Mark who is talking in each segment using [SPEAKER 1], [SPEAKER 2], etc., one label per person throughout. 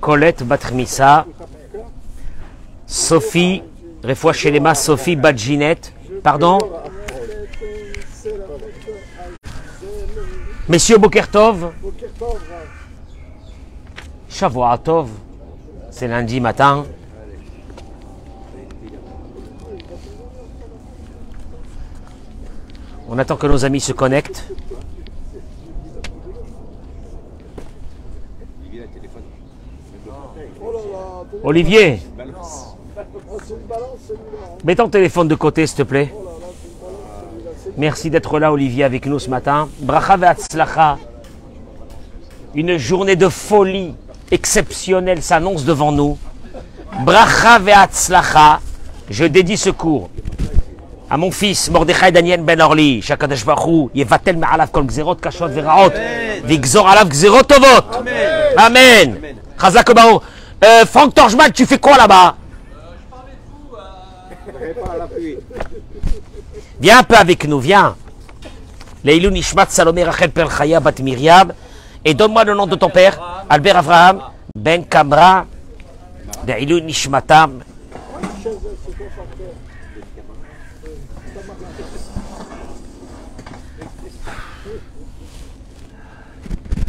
[SPEAKER 1] Colette Batrmissa, Sophie, Refoua Shelema, Sophie Badginette, pardon? Messieurs Bokertov, Shavuatov, c'est lundi matin. On attend que nos amis se connectent. Olivier, mets ton téléphone de côté, s'il te plaît. Merci d'être là, Olivier, avec nous ce matin. Bracha. Une journée de folie exceptionnelle s'annonce devant nous. Bracha ve'atzlacha. Je dédie ce cours à mon fils Mordechai Daniel Ben Orli, Shakadosh Baruch Yevatel Me'alav Kol Gzerot Kashot Veraot, Vigzor Alav Gzerot Tovot. Amen. Chazak. Euh, Franck Torjman, tu fais quoi là-bas Viens un peu avec nous, viens. Leilou Nishmat Salomé Rachel Perchaya Bat Miriam. Et donne-moi le nom de ton père, Albert Avraham Ben Kamra. Leilou Nishmatam.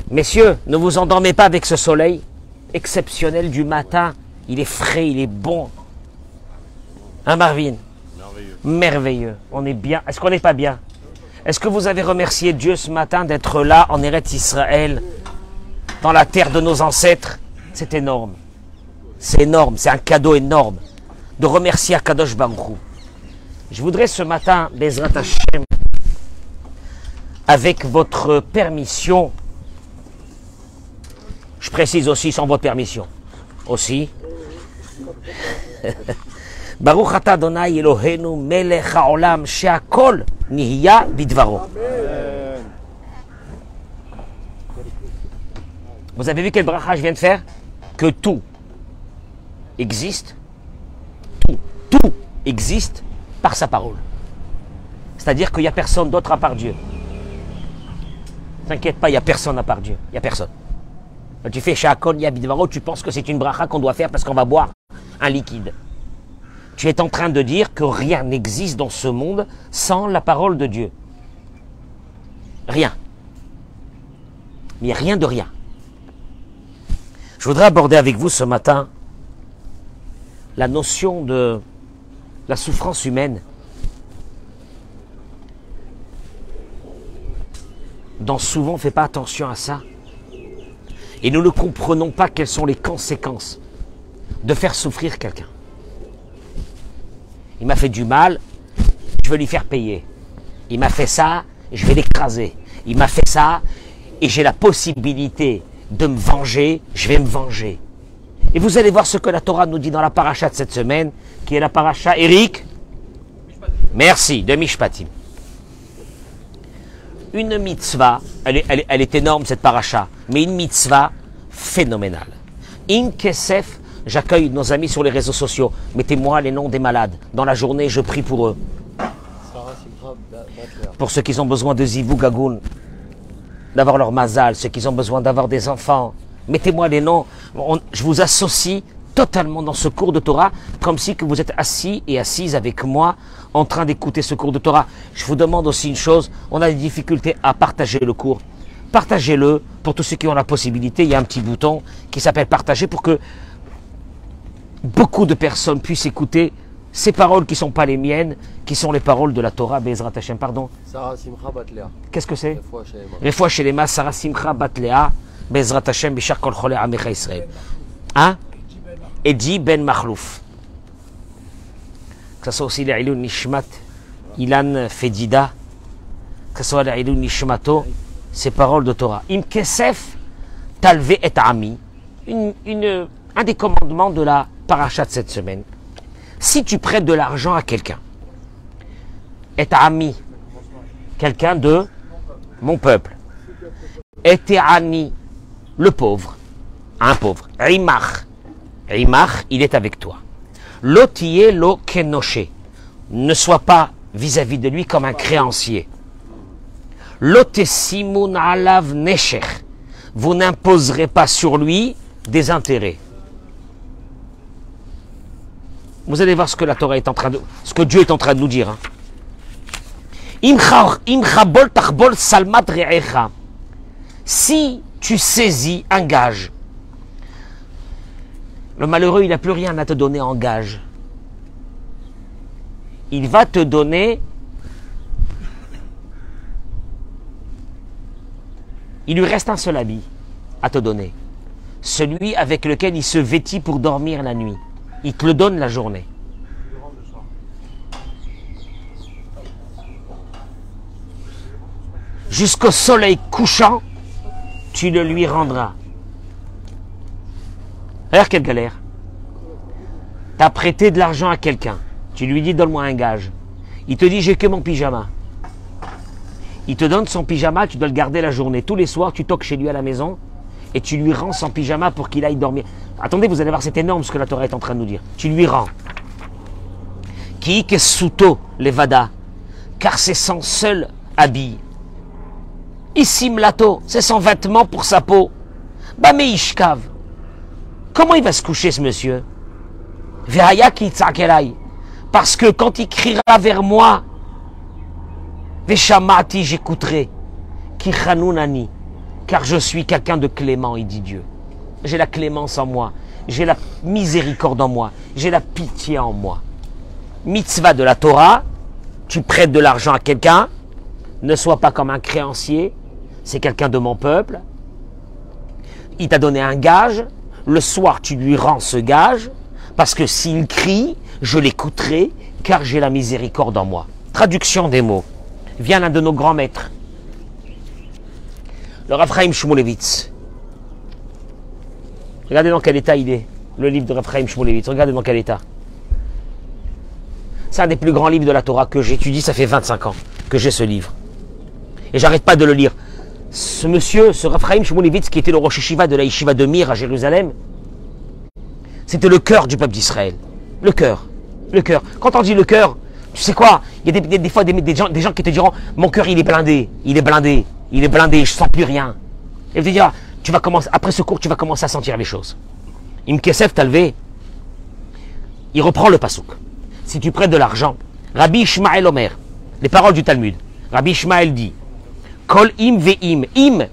[SPEAKER 1] Messieurs, ne vous endormez pas avec ce soleil exceptionnel du matin. Il est frais, il est bon. Hein, Marvin? Merveilleux. Merveilleux. On est bien. Est-ce qu'on n'est pas bien? Est-ce que vous avez remercié Dieu ce matin d'être là en Eretz Israël, dans la terre de nos ancêtres? C'est énorme. C'est énorme. C'est un cadeau énorme de remercier Akadosh Baruch Je voudrais ce matin, Bezrat Hashem, avec votre permission, je précise aussi sans votre permission. Aussi. Baruch ata Elohenu melech haolam she'akol nihya bidvaro. Vous avez vu quel bracha je viens de faire? Que tout existe, tout, tout existe par sa parole. C'est-à-dire qu'il n'y a personne d'autre à part Dieu. T'inquiète pas, il n'y a personne à part Dieu. Il n'y a personne. Quand tu fais Shakon Yabidvaro, tu penses que c'est une bracha qu'on doit faire parce qu'on va boire un liquide. Tu es en train de dire que rien n'existe dans ce monde sans la parole de Dieu. Rien. Mais rien de rien. Je voudrais aborder avec vous ce matin la notion de la souffrance humaine dont souvent on ne fait pas attention à ça. Et nous ne comprenons pas quelles sont les conséquences de faire souffrir quelqu'un. Il m'a fait du mal, je veux lui faire payer. Il m'a fait ça, je vais l'écraser. Il m'a fait ça, et j'ai la possibilité de me venger, je vais me venger. Et vous allez voir ce que la Torah nous dit dans la paracha de cette semaine, qui est la paracha Eric? Merci, de Mishpatim. Une mitzvah, elle est, elle est- énorme cette paracha, mais une mitzvah phénoménale. In Kesef, j'accueille nos amis sur les réseaux sociaux. Mettez-moi les noms des malades. Dans la journée, je prie pour eux. Pour ceux qui ont besoin de Zivou Gagoun, d'avoir leur mazal, ceux qui ont besoin d'avoir des enfants. Mettez-moi les noms. Je vous associe totalement dans ce cours de Torah, comme si que vous êtes assis et assise avec moi en train d'écouter ce cours de Torah. Je vous demande aussi une chose, on a des difficultés à partager le cours partagez-le pour tous ceux qui ont la possibilité. Il y a un petit bouton qui s'appelle partager pour que beaucoup de personnes puissent écouter ces paroles qui ne sont pas les miennes, qui sont les paroles de la Torah, Bezrat Hashem, pardon.
[SPEAKER 2] Sarah Simcha Batlea.
[SPEAKER 1] Qu'est-ce que c'est Les
[SPEAKER 2] fois chez
[SPEAKER 1] les mas, Sarah Simcha Batlea, Bezrat Hashem, Bishar Kol Chole Amecha Israël. Hein? Edji Ben Mahlouf. Que ce soit aussi les Nishmat, Ilan Fedida, que ce soit les Nishmato ces paroles de Torah. Im Kesef, Talve et Ami, un des commandements de la paracha de cette semaine. Si tu prêtes de l'argent à quelqu'un, et Ami, quelqu'un de mon peuple, Eteani, le pauvre, un pauvre, Rimach, Rimach, il est avec toi. Lotiye lo kenoshe, ne sois pas vis-à-vis de lui comme un créancier. Lotesimun alav nesher, vous n'imposerez pas sur lui des intérêts. Vous allez voir ce que la Torah est en train de, ce que Dieu est en train de nous dire. hein. Si tu saisis un gage, le malheureux, il n'a plus rien à te donner en gage. Il va te donner. Il lui reste un seul habit à te donner. Celui avec lequel il se vêtit pour dormir la nuit. Il te le donne la journée. Jusqu'au soleil couchant, tu le lui rendras. Regarde quelle galère. Tu as prêté de l'argent à quelqu'un. Tu lui dis donne-moi un gage. Il te dit j'ai que mon pyjama. Il te donne son pyjama, tu dois le garder la journée. Tous les soirs, tu toques chez lui à la maison et tu lui rends son pyjama pour qu'il aille dormir. Attendez, vous allez voir, c'est énorme ce que la Torah est en train de nous dire. Tu lui rends. Qui suto levada, car c'est son seul habit. Ici mlato, c'est son vêtement pour sa peau. Bameishkav. Comment il va se coucher ce monsieur? Parce que quand il criera vers moi, Veshamati, j'écouterai. Ki chanunani. Car je suis quelqu'un de clément, il dit Dieu. J'ai la clémence en moi. J'ai la miséricorde en moi. J'ai la pitié en moi. Mitzvah de la Torah, tu prêtes de l'argent à quelqu'un, ne sois pas comme un créancier, c'est quelqu'un de mon peuple. Il t'a donné un gage, le soir tu lui rends ce gage, parce que s'il crie, je l'écouterai, car j'ai la miséricorde en moi. Traduction des mots. Vient l'un de nos grands maîtres, le Raphaïm Shmulevitz. Regardez dans quel état il est, le livre de Raphaïm Shmulevitz. Regardez dans quel état. C'est un des plus grands livres de la Torah que j'étudie, ça fait 25 ans que j'ai ce livre. Et j'arrête pas de le lire. Ce monsieur, ce Raphaïm Shmulevitz, qui était le Rosh Yeshiva de la Yeshiva de Mir à Jérusalem, c'était le cœur du peuple d'Israël. Le cœur. Le cœur. Quand on dit le cœur, tu sais quoi? Il y a des, des- des fois des, des gens, des gens qui te diront Mon cœur, il est blindé, il est blindé, il est blindé, je sens plus rien. Et tu dire tu vas commencer, après ce cours, tu vas commencer à sentir les choses. Imkesef Talvé, il reprend le pasouk. Si tu prêtes de l'argent, Rabbi Ishmael Omer, les paroles du Talmud, Rabbi Ishmael dit Kol im ve im. Im,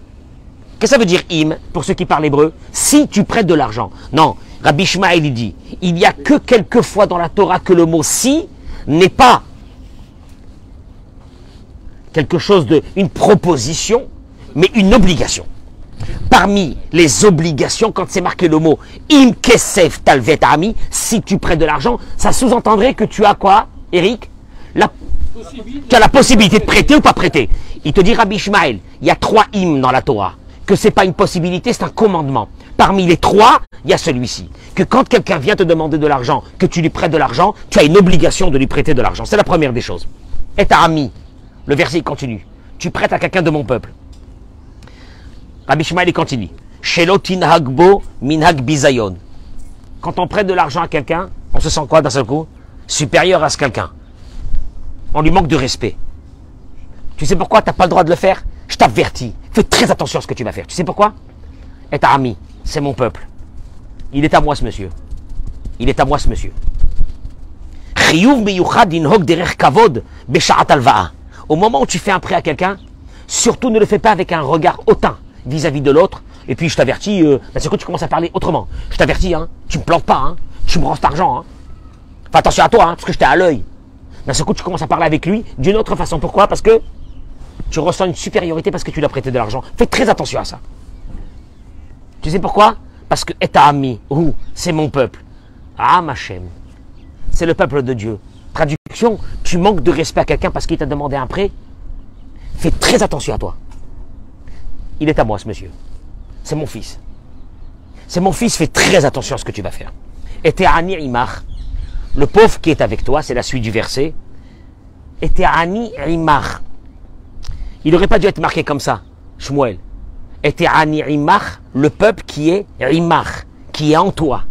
[SPEAKER 1] Qu'est-ce que ça veut dire im pour ceux qui parlent hébreu? Si tu prêtes de l'argent. Non, Rabbi Ishmael il dit, il n'y a que quelques fois dans la Torah que le mot si n'est pas quelque chose de, une proposition, mais une obligation. Parmi les obligations, quand c'est marqué le mot im kesef talvet ami, si tu prêtes de l'argent, ça sous-entendrait que tu as quoi, Eric? Tu as la possibilité de prêter ou pas prêter. Il te dit Rabbi Ishmael, il y a trois hymnes dans la Torah, que c'est pas une possibilité, c'est un commandement. Parmi les trois, il y a celui-ci. Que quand quelqu'un vient te demander de l'argent, que tu lui prêtes de l'argent, tu as une obligation de lui prêter de l'argent. C'est la première des choses. Et ta ami, le verset continue. Tu prêtes à quelqu'un de mon peuple. Rabbi Shmuel il continue. Shelotin hagbo minhag bizayon. Quand on prête de l'argent à quelqu'un, on se sent quoi d'un seul coup? Supérieur à ce quelqu'un. On lui manque de respect. Tu sais pourquoi? Tu n'as pas le droit de le faire? Je t'avertis. Fais très attention à ce que tu vas faire. Tu sais pourquoi? Et ta ami, c'est mon peuple. Il est à moi ce monsieur. Il est à moi ce monsieur. Au moment où tu fais un prêt à quelqu'un, surtout ne le fais pas avec un regard hautain vis-à-vis de l'autre. Et puis je t'avertis, euh, parce que tu commences à parler autrement. Je t'avertis, hein, tu me plantes pas, hein, tu me rends cet argent. Hein. Fais attention à toi, hein, parce que je t'ai à l'œil. D'un seul coup, tu commences à parler avec lui d'une autre façon. Pourquoi? Parce que tu ressens une supériorité parce que tu lui as prêté de l'argent. Fais très attention à ça. Tu sais pourquoi? Parce que est ami, ou c'est mon peuple. Ah, Machem, c'est le peuple de Dieu. Traduction, tu manques de respect à quelqu'un parce qu'il t'a demandé un prêt? Fais très attention à toi. Il est à moi, ce monsieur. C'est mon fils. C'est mon fils, fais très attention à ce que tu vas faire. Et t'es Ani Imar, le pauvre qui est avec toi, c'est la suite du verset. Et t'es Ani Imar. Il n'aurait pas dû être marqué comme ça, Shmuel. Et t'es Ani Imar, le peuple qui est Imar, qui est en toi.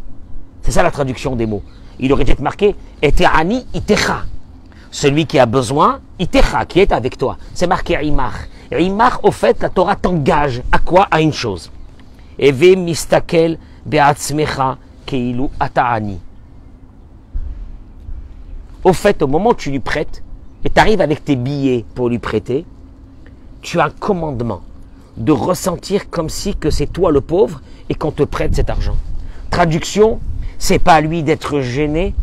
[SPEAKER 1] C'est ça la traduction des mots. Il aurait dû être marqué Eteani Itecha. Celui qui a besoin, Itecha, qui est avec toi. C'est marqué Imar. Imar, au fait, la Torah t'engage à quoi? À une chose. Eve mistakel be'atzmecha keilu ata'ani. Au fait, au moment où tu lui prêtes, et tu arrives avec tes billets pour lui prêter, tu as un commandement de ressentir comme si que c'est toi le pauvre et qu'on te prête cet argent. Traduction, c'est pas à lui d'être gêné.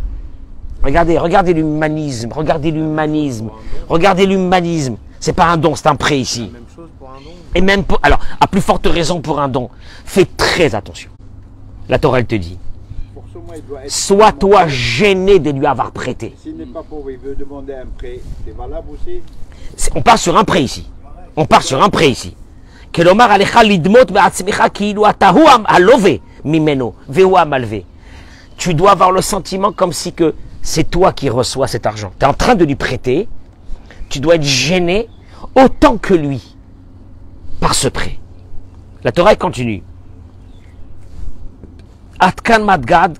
[SPEAKER 1] Regardez, regardez l'humanisme, regardez l'humanisme, regardez l'humanisme. C'est pas un don, c'est un prêt ici.
[SPEAKER 2] Même chose pour un don.
[SPEAKER 1] Et même pour, alors, à plus forte raison pour un don. Fais très attention. La Torah, elle te dit, sois toi gêné de lui avoir prêté.
[SPEAKER 3] S'il n'est pas pauvre, il veut demander un prêt, c'est valable aussi?
[SPEAKER 1] C'est- On part sur un prêt ici. On part sur un prêt ici. כלומר עליך לדמות בעצמך כאילו אתה הוא הלווה ממנו והוא המלווה. Tu dois avoir le sentiment comme si que c'est toi qui reçois cet argent. Tu es en train de lui prêter. Tu dois être gêné autant que lui par ce prêt. La Torah elle continue. Atkan madgad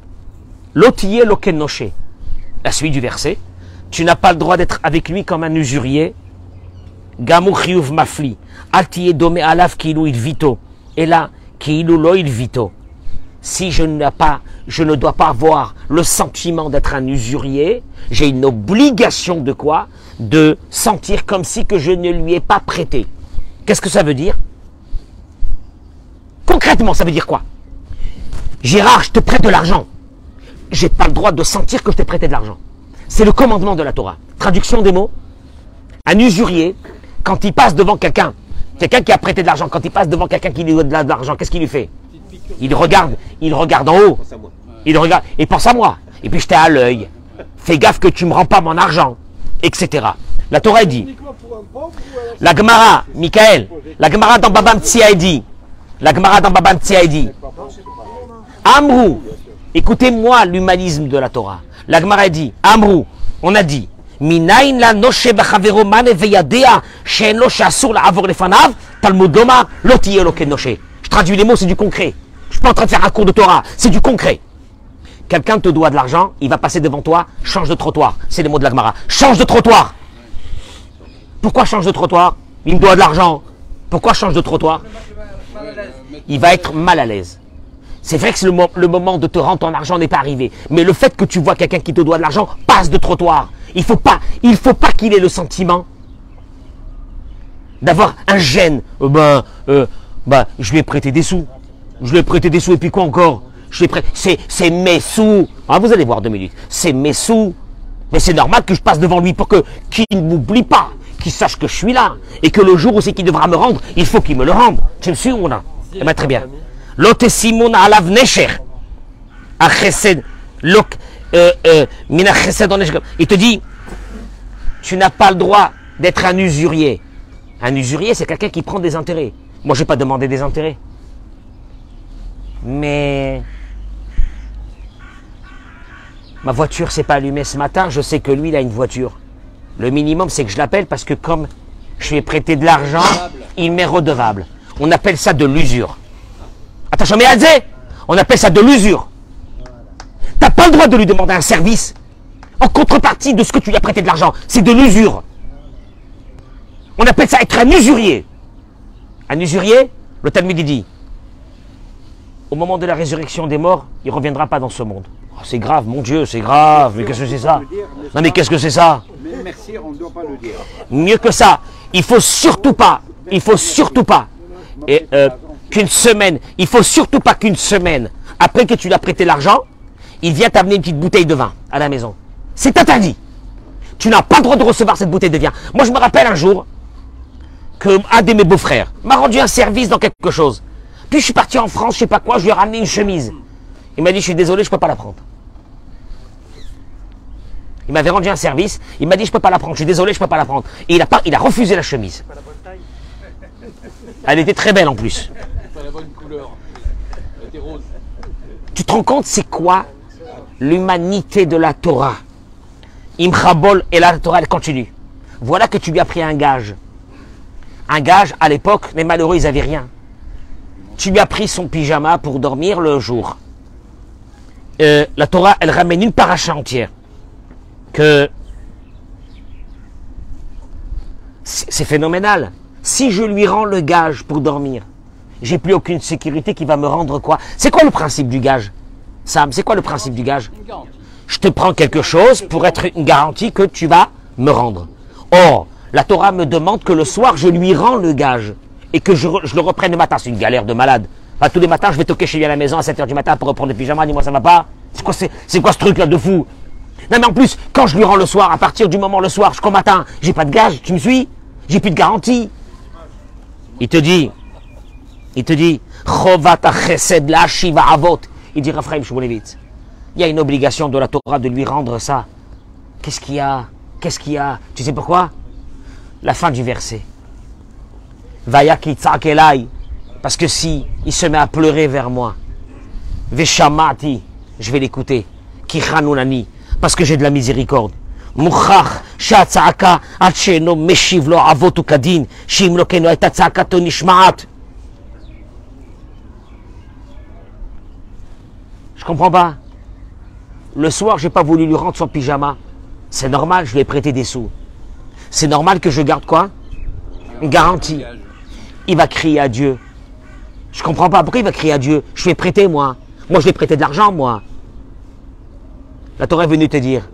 [SPEAKER 1] lotiye lokenoshe. La suite du verset. Tu n'as pas le droit d'être avec lui comme un usurier. Gamou chiyuv mafli. Altiye dome alav kilu il vito. Et là, kilu lo il vito. Si je pas, je ne dois pas avoir le sentiment d'être un usurier, j'ai une obligation de quoi? De sentir comme si je ne lui ai pas prêté. Qu'est-ce que ça veut dire? Concrètement, ça veut dire quoi? Gérard, je te prête de l'argent. J'ai pas le droit de sentir que je t'ai prêté de l'argent. C'est le commandement de la Torah. Traduction des mots. Un usurier, quand il passe devant quelqu'un, quelqu'un qui a prêté de l'argent, quand il passe devant quelqu'un qui lui donne de l'argent, qu'est-ce qu'il lui fait Il regarde, il regarde en haut. Il regarde et pense à moi. Et puis je t'ai à l'œil. Fais gaffe que tu me rends pas mon argent, etc. La Torah dit, la Gemara, Michael, la Gemara dans Babam dit, la Gemara dans Babam Tzia dit, Amrou, écoutez-moi l'humanisme de la Torah. La Gemara dit, Amrou, on a dit, Mane veyadea she'en lo she'asur la'avor lefanav, Talmud lomar lo tiye lo ken noshe. Je traduis les mots, c'est du concret. Je suis pas en train de faire un cours de Torah, c'est du concret. Quelqu'un te doit de l'argent, il va passer devant toi, change de trottoir. C'est les mots de la Gemara. Change de trottoir. Pourquoi change de trottoir? Il me doit de l'argent. Pourquoi change de trottoir? Il va être mal à l'aise. C'est vrai que le moment de te rendre ton argent n'est pas arrivé. Mais le fait que tu vois quelqu'un qui te doit de l'argent passe de trottoir. Il faut pas, faut pas qu'il ait le sentiment d'avoir un gêne. Euh, ben, euh, ben, je lui ai prêté des sous. Je lui ai prêté des sous et puis quoi encore? Je lui ai. C'est, mes sous. Ah, vous allez voir deux minutes. C'est mes sous. Mais c'est normal que je passe devant lui pour que qu'il ne m'oublie pas, qu'il sache que je suis là et que le jour où c'est qu'il devra me rendre, il faut qu'il me le rende. Tu me suis ou non? Eh ben, très bien. Lote Simon nesher. A euh, euh. Il te dit, tu n'as pas le droit d'être un usurier. Un usurier, c'est quelqu'un qui prend des intérêts. Moi, je n'ai pas demandé des intérêts. Mais ma voiture s'est pas allumée ce matin. Je sais que lui, il a une voiture. Le minimum, c'est que je l'appelle parce que comme je lui ai prêté de l'argent, il m'est redevable. On appelle ça de l'usure. Attention, mais on appelle ça de l'usure. T'as pas le droit de lui demander un service en contrepartie de ce que tu lui as prêté de l'argent. C'est de l'usure. On appelle ça être un usurier. Un usurier, le Talmud dit, au moment de la résurrection des morts, il ne reviendra pas dans ce monde. Oh, c'est grave, mon Dieu, c'est grave. Mais qu'est-ce que c'est ça? Non mais qu'est-ce que c'est ça?
[SPEAKER 3] Merci, on ne doit pas le dire.
[SPEAKER 1] Mieux que ça, il faut surtout pas, il faut surtout pas, euh, qu'une semaine, il faut surtout pas qu'une semaine après que tu lui as prêté l'argent, il vient t'amener une petite bouteille de vin à la maison. C'est interdit. Tu n'as pas le droit de recevoir cette bouteille de vin. Moi, je me rappelle un jour que un de mes beaux-frères m'a rendu un service dans quelque chose. Puis je suis parti en France, je sais pas quoi, je lui ai ramené une chemise. Il m'a dit, je suis désolé, je peux pas la prendre. Il m'avait rendu un service, il m'a dit, je peux pas la prendre, je suis désolé, je peux pas la prendre. Et il a, pas, il a refusé la chemise. Elle était très belle en plus.
[SPEAKER 2] Pas la bonne couleur. Elle était rose.
[SPEAKER 1] Tu te rends compte, c'est quoi l'humanité de la Torah Imchabol et la Torah, elle continue. Voilà que tu lui as pris un gage. Un gage, à l'époque, les malheureux, ils n'avaient rien. Tu lui as pris son pyjama pour dormir le jour. La Torah, elle ramène une paracha entière. Que c'est c'est phénoménal. Si je lui rends le gage pour dormir, j'ai plus aucune sécurité qui va me rendre quoi? C'est quoi le principe du gage? Sam, c'est quoi le principe du gage? Je te prends quelque chose pour être une garantie que tu vas me rendre. Or, la Torah me demande que le soir, je lui rends le gage et que je, le reprenne le matin. C'est une galère de malade. Tous les matins, je vais toquer chez lui à la maison à 7h du matin pour reprendre le pyjama. Dis-moi, ça va pas? C'est quoi, quoi ce truc-là de fou? Non, mais en plus, quand je lui rends le soir, à partir du moment le soir jusqu'au matin, j'ai pas de gage, tu me suis? J'ai plus de garantie. Il te dit, il te dit. Il dit, Raphaël Shmulevitz, il y a une obligation de la Torah de lui rendre ça. Qu'est-ce qu'il y a Qu'est-ce qu'il y a Tu sais pourquoi La fin du verset. Vaya kitzak elai. Parce que si il se met à pleurer vers moi, Veshamati, je vais l'écouter. Kichanunani, parce que j'ai de la miséricorde. מוכח שהצעקה עד שאינו משיב לו אבות וכדין, שאם לא כן לא הייתה צעקתו נשמעת. Je comprends pas. Le soir, j'ai pas voulu lui rendre son pyjama. C'est normal, je lui ai prêté des sous. C'est normal que je garde quoi? Une garantie. Il va crier à Dieu. Je comprends pas. Pourquoi il va crier à Dieu? Je lui ai prêté, moi. Moi, je lui ai prêté de l'argent, moi. La Torah est venue te dire.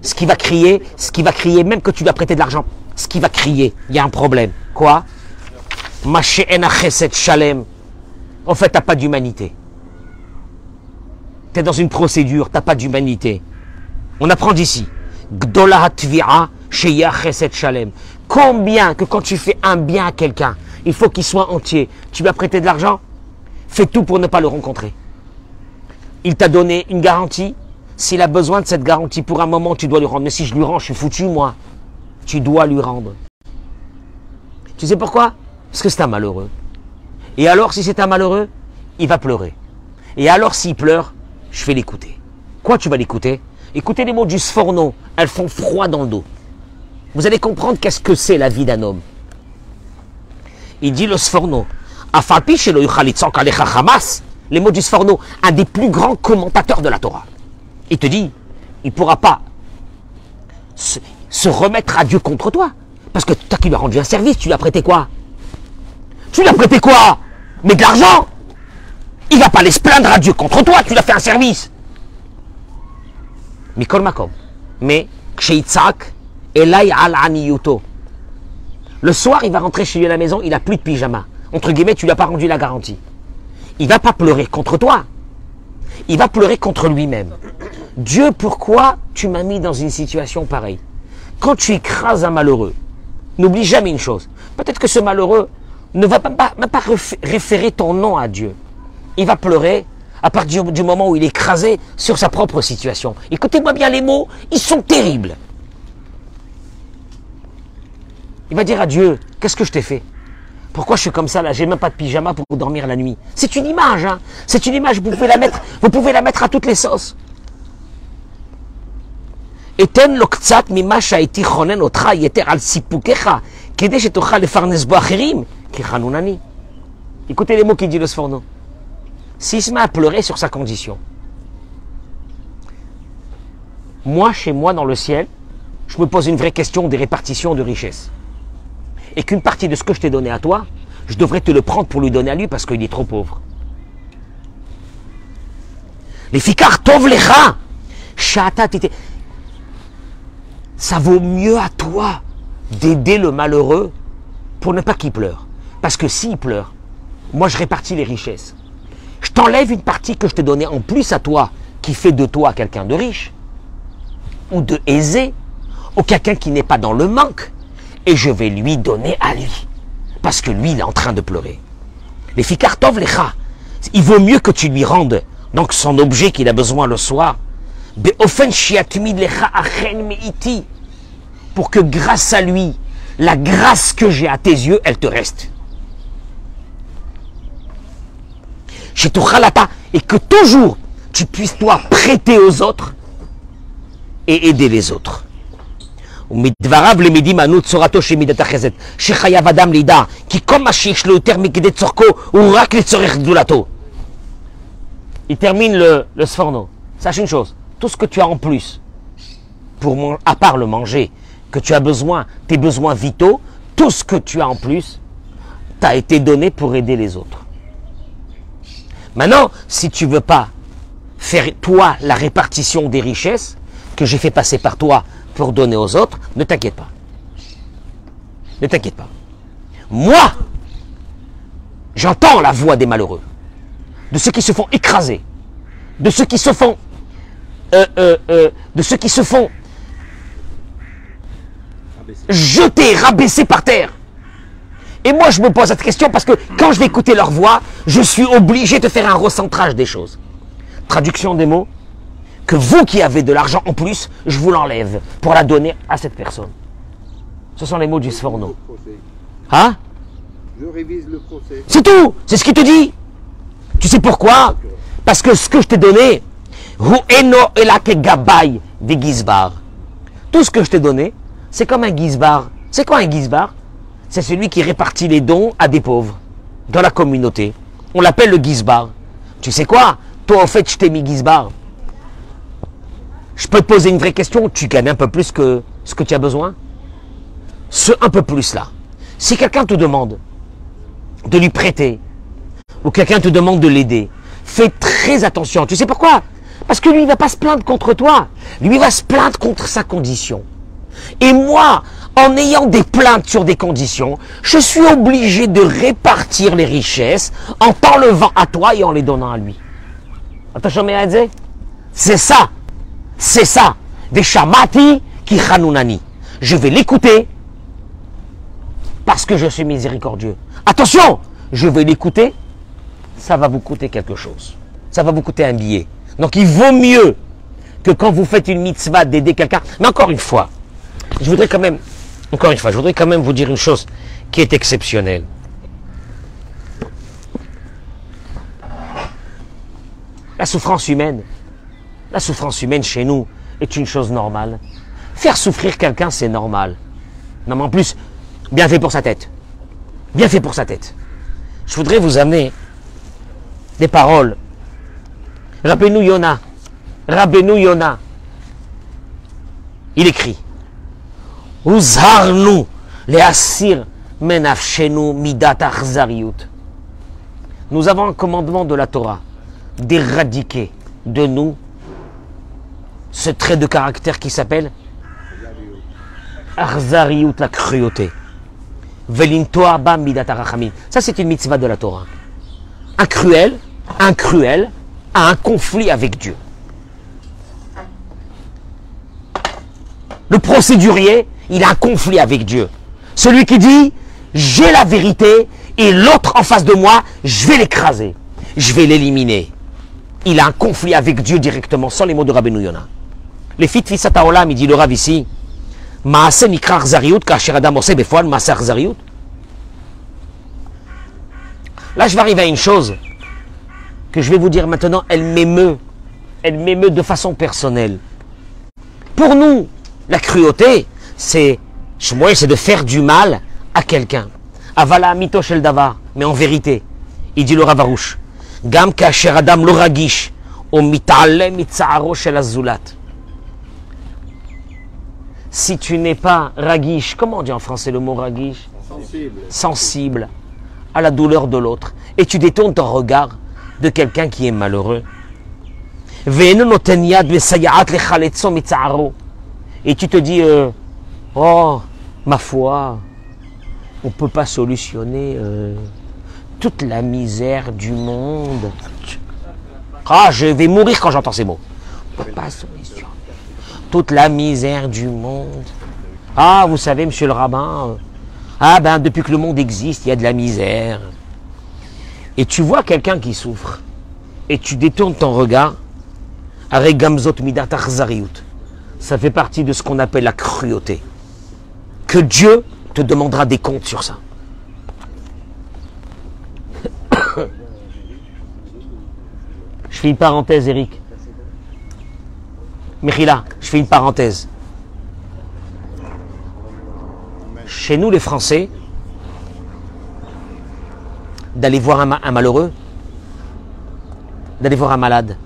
[SPEAKER 1] Ce qui va crier, ce qui va crier, même que tu lui as prêté de l'argent, ce qui va crier, il y a un problème. Quoi? Shalem. En fait, t'as pas d'humanité. Tu es dans une procédure, t'as pas d'humanité. On apprend d'ici. Combien que quand tu fais un bien à quelqu'un, il faut qu'il soit entier. Tu lui as prêté de l'argent? Fais tout pour ne pas le rencontrer. Il t'a donné une garantie? S'il a besoin de cette garantie pour un moment, tu dois lui rendre. Mais si je lui rends, je suis foutu, moi. Tu dois lui rendre. Tu sais pourquoi? Parce que c'est un malheureux. Et alors, si c'est un malheureux, il va pleurer. Et alors, s'il pleure, je vais l'écouter. Quoi, tu vas l'écouter? Écoutez les mots du Sforno. Elles font froid dans le dos. Vous allez comprendre qu'est-ce que c'est la vie d'un homme. Il dit le Sforno. Les mots du Sforno, un des plus grands commentateurs de la Torah. Il te dit, il ne pourra pas se, se remettre à Dieu contre toi. Parce que toi qui lui as rendu un service, tu lui as prêté quoi? Tu lui as prêté quoi? Mais de l'argent? Il va pas aller plaindre à Dieu contre toi, tu lui as fait un service. Mikol Makom. Mais. Le soir, il va rentrer chez lui à la maison, il n'a plus de pyjama. Entre guillemets, tu lui as pas rendu la garantie. Il va pas pleurer contre toi. Il va pleurer contre lui-même. Dieu, pourquoi tu m'as mis dans une situation pareille? Quand tu écrases un malheureux, n'oublie jamais une chose. Peut-être que ce malheureux ne va pas, pas- référer ton nom à Dieu Il va pleurer à partir du moment où il est écrasé sur sa propre situation. Écoutez-moi bien les mots, ils sont terribles. Il va dire à Dieu, qu'est-ce que je t'ai fait Pourquoi je suis comme ça là J'ai même pas de pyjama pour dormir la nuit. C'est une image, hein C'est une image, vous pouvez la mettre, vous pouvez la mettre à toutes les sauces. אתן לו קצת ממה שהייתי חונן אותך יתר על סיפוקיך, כדי שתוכל לפרנס בו אחרים, כי חנונני. Écoutez les mots qu'il dit le Sforno. Met à pleurer sur sa condition, moi, chez moi, dans le ciel, je me pose une vraie question des répartitions de richesses. Et qu'une partie de ce que je t'ai donné à toi, je devrais te le prendre pour lui donner à lui parce qu'il est trop pauvre. Les ficars tov lecha, shata tite. Ça vaut mieux à toi d'aider le malheureux pour ne pas qu'il pleure. Parce que s'il pleure, moi je répartis les richesses. Je t'enlève une partie que je t'ai donnée en plus à toi, qui fait de toi quelqu'un de riche, ou de aisé, ou quelqu'un qui n'est pas dans le manque, et je vais lui donner à lui. Parce que lui, il est en train de pleurer. Les fikartov lecha, il vaut mieux que tu lui rendes donc son objet qu'il a besoin le soir, pour que grâce à lui, la grâce que j'ai à tes yeux, elle te reste. Chez Tuchalata, et que toujours tu puisses toi prêter aux autres et aider les autres. ומדבריו למדים אנו צורתו של מידת החסד, שחייב אדם לידע, כי כל מה שיש לו יותר מכדי צורכו, הוא רק לצורך גדולתו. Il termine le, le sforno. Sache une chose, tout ce que tu as en plus, pour mon- à part le manger, que tu as besoin, tes besoins vitaux, tout ce que tu as en plus, t'a été donné pour aider les autres. Maintenant, si tu veux pas faire toi la répartition des richesses que j'ai fait passer par toi pour donner aux autres, ne t'inquiète pas. Ne t'inquiète pas. Moi, j'entends la voix des malheureux, de ceux qui se font écraser, de ceux qui se font, euh, euh, euh, de ceux qui se font jeter, rabaisser par terre. Et moi, je me pose cette question parce que quand je vais écouter leur voix, je suis obligé de faire un recentrage des choses. Traduction des mots, que vous qui avez de l'argent en plus, je vous l'enlève pour la donner à cette personne. Ce sont les mots du Sforno. Hein?
[SPEAKER 3] Je révise le procès.
[SPEAKER 1] C'est tout C'est ce qu'il te dit Tu sais pourquoi? Parce que ce que je t'ai donné, Hu eno elake gabay de gizbar. Tout ce que je t'ai donné, c'est comme un gizbar. C'est quoi un gizbar? C'est celui qui répartit les dons à des pauvres dans la communauté. On l'appelle le gizbar. Tu sais quoi? Toi, en fait, je t'ai mis gizbar. Je peux te poser une vraie question. Tu gagnes un peu plus que ce que tu as besoin? Ce un peu plus là. Si quelqu'un te demande de lui prêter, ou quelqu'un te demande de l'aider, fais très attention. Tu sais pourquoi? Parce que lui, il va pas se plaindre contre toi. Lui, il va se plaindre contre sa condition. Et moi, en ayant des plaintes sur des conditions, je suis obligé de répartir les richesses en t'enlevant à toi et en les donnant à lui. C'est ça. C'est ça. Des shamati qui hanunani. Je vais l'écouter parce que je suis miséricordieux. Attention, je vais l'écouter, ça va vous coûter quelque chose. Ça va vous coûter un billet. Donc il vaut mieux que quand vous faites une mitzvah d'aider quelqu'un. Mais encore une fois, je voudrais quand même, encore une fois, je voudrais quand même vous dire une chose qui est exceptionnelle. La souffrance humaine, la souffrance humaine chez nous est une chose normale. Faire souffrir quelqu'un, c'est normal. Non, mais en plus, bien fait pour sa tête. Bien fait pour sa tête. Je voudrais vous amener des paroles. Rappelez-nous Yona. Rappelez-nous Yona. Il écrit Uzharnu leasir menafshenu midat achzariut. Nous avons un commandement de la Torah d'éradiquer de nous ce trait de caractère qui s'appelle Arzariut, la cruauté. Ça, c'est une mitzvah de la Torah. Un cruel, un cruel a un conflit avec Dieu. Le procédurier, il a un conflit avec Dieu. Celui qui dit, j'ai la vérité et l'autre en face de moi, je vais l'écraser. Je vais l'éliminer. Il a un conflit avec Dieu directement, sans les mots de Rabbeinu Yonah. Les fit il dit le Rav ici. Là, je vais arriver à une chose que je vais vous dire maintenant, elle m'émeut. Elle m'émeut de façon personnelle. Pour nous, la cruauté, c'est c'est de faire du mal à quelqu'un. Avala mito shel davar. Mais en vérité, il dit le Ravarouche, Gam kasher adam o mitale shel azulat. Si tu n'es pas ragish, comment on dit en français le mot ragish?
[SPEAKER 3] Sensible.
[SPEAKER 1] sensible à la douleur de l'autre et tu détournes ton regard de quelqu'un qui est malheureux. Et tu te dis, euh, oh, ma foi, on ne peut pas solutionner euh, toute la misère du monde. Ah, je vais mourir quand j'entends ces mots. On ne peut pas solutionner toute la misère du monde. Ah, vous savez, monsieur le rabbin, euh, ah ben depuis que le monde existe, il y a de la misère. Et tu vois quelqu'un qui souffre, et tu détournes ton regard, avec gamzot. Ça fait partie de ce qu'on appelle la cruauté. Que Dieu te demandera des comptes sur ça. Je fais une parenthèse, Eric. Mechila, je fais une parenthèse. Chez nous, les Français, d'aller voir un malheureux, d'aller voir un malade,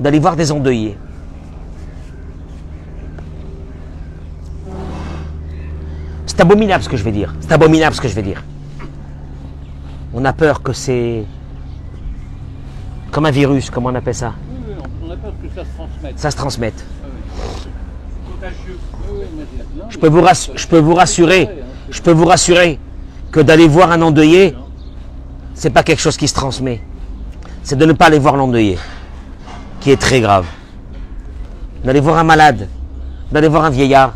[SPEAKER 1] d'aller voir des endeuillés. C'est abominable ce que je vais dire. C'est abominable ce que je vais dire. On a peur que c'est comme un virus, comment on appelle ça
[SPEAKER 4] Oui, on a peur que ça se transmette.
[SPEAKER 1] Ça se transmette.
[SPEAKER 4] Non,
[SPEAKER 1] Je peux vous, rass- je peux vous rassurer, je peux vous rassurer que d'aller voir un endeuillé, c'est pas quelque chose qui se transmet. C'est de ne pas aller voir l'endeuillé, qui est très grave. D'aller voir un malade, d'aller voir un vieillard,